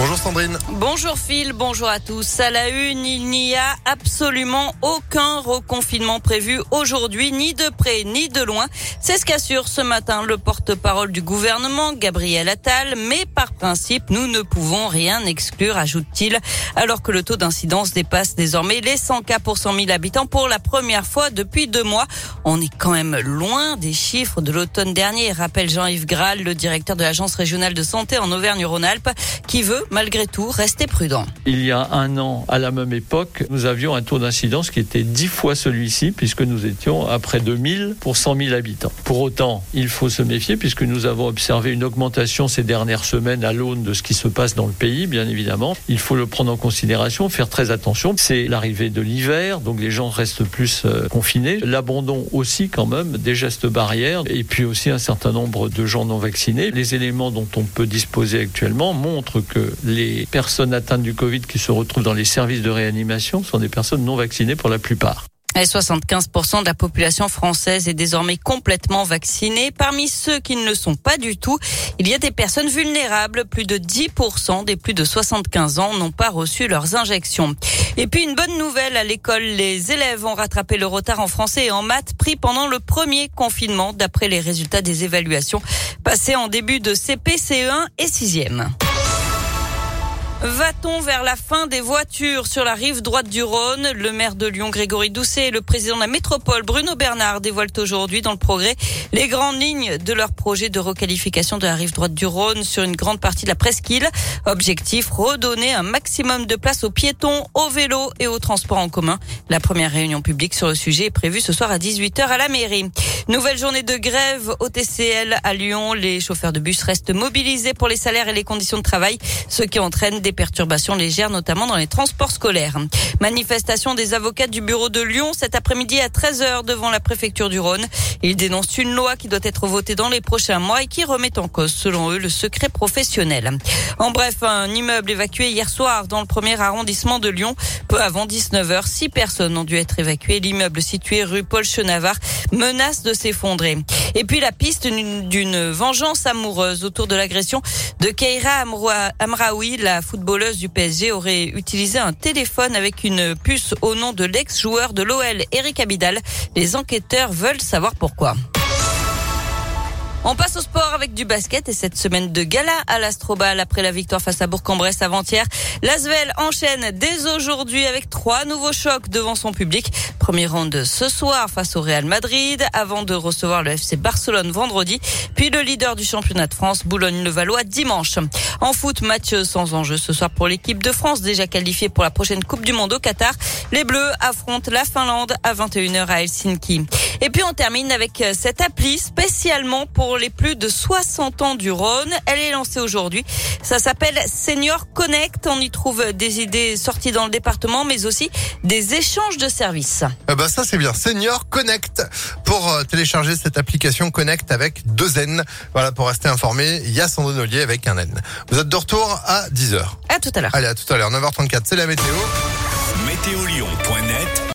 Bonjour Sandrine. Bonjour Phil, bonjour à tous. À la une, il n'y a absolument aucun reconfinement prévu aujourd'hui, ni de près ni de loin. C'est ce qu'assure ce matin le porte-parole du gouvernement, Gabriel Attal. Mais par principe, nous ne pouvons rien exclure, ajoute-t-il, alors que le taux d'incidence dépasse désormais les 100 cas pour 100 000 habitants pour la première fois depuis deux mois. On est quand même loin des chiffres de l'automne dernier, rappelle Jean-Yves Graal, le directeur de l'Agence régionale de santé en Auvergne-Rhône-Alpes, qui veut malgré tout, restez prudent. Il y a un an, à la même époque, nous avions un taux d'incidence qui était dix fois celui-ci, puisque nous étions à près de 1000 pour 100 000 habitants. Pour autant, il faut se méfier, puisque nous avons observé une augmentation ces dernières semaines à l'aune de ce qui se passe dans le pays, bien évidemment. Il faut le prendre en considération, faire très attention. C'est l'arrivée de l'hiver, donc les gens restent plus euh, confinés. L'abandon aussi, quand même, des gestes barrières, et puis aussi un certain nombre de gens non vaccinés. Les éléments dont on peut disposer actuellement montrent que les personnes atteintes du Covid qui se retrouvent dans les services de réanimation sont des personnes non vaccinées pour la plupart. Et 75% de la population française est désormais complètement vaccinée. Parmi ceux qui ne le sont pas du tout, il y a des personnes vulnérables. Plus de 10% des plus de 75 ans n'ont pas reçu leurs injections. Et puis une bonne nouvelle à l'école, les élèves ont rattrapé le retard en français et en maths pris pendant le premier confinement d'après les résultats des évaluations passées en début de CP, CE1 et 6e. Va-t-on vers la fin des voitures sur la rive droite du Rhône? Le maire de Lyon, Grégory Doucet, et le président de la métropole, Bruno Bernard, dévoilent aujourd'hui dans le progrès les grandes lignes de leur projet de requalification de la rive droite du Rhône sur une grande partie de la presqu'île. Objectif, redonner un maximum de place aux piétons, aux vélos et aux transports en commun. La première réunion publique sur le sujet est prévue ce soir à 18h à la mairie. Nouvelle journée de grève au TCL à Lyon. Les chauffeurs de bus restent mobilisés pour les salaires et les conditions de travail, ce qui entraîne des perturbations légères, notamment dans les transports scolaires. Manifestation des avocats du bureau de Lyon cet après-midi à 13h devant la préfecture du Rhône. Ils dénoncent une loi qui doit être votée dans les prochains mois et qui remet en cause, selon eux, le secret professionnel. En bref, un immeuble évacué hier soir dans le premier arrondissement de Lyon. Peu avant 19h, six personnes ont dû être évacuées. L'immeuble situé rue Paul Chenavard menace de s'effondrer. Et puis la piste d'une vengeance amoureuse autour de l'agression de Keira Amraoui, la footballeuse du PSG, aurait utilisé un téléphone avec une puce au nom de l'ex-joueur de l'OL, Eric Abidal. Les enquêteurs veulent savoir pourquoi. On passe au sport avec du basket et cette semaine de gala à l'Astrobal après la victoire face à Bourg-en-Bresse avant-hier. L'Asvel enchaîne dès aujourd'hui avec trois nouveaux chocs devant son public. Premier round ce soir face au Real Madrid avant de recevoir le FC Barcelone vendredi. Puis le leader du championnat de France, Boulogne-le-Valois, dimanche. En foot, match sans enjeu ce soir pour l'équipe de France déjà qualifiée pour la prochaine Coupe du Monde au Qatar. Les Bleus affrontent la Finlande à 21h à Helsinki. Et puis on termine avec euh, cette appli spécialement pour les plus de 60 ans du Rhône. Elle est lancée aujourd'hui. Ça s'appelle Senior Connect. On y trouve des idées sorties dans le département, mais aussi des échanges de services. Ah bah ça c'est bien. Senior Connect. Pour euh, télécharger cette application Connect avec deux N. Voilà, pour rester informé, il y a Sandrine Ollier avec un N. Vous êtes de retour à 10h. À tout à l'heure. Allez, à tout à l'heure. 9h34, c'est la météo. Météolion.net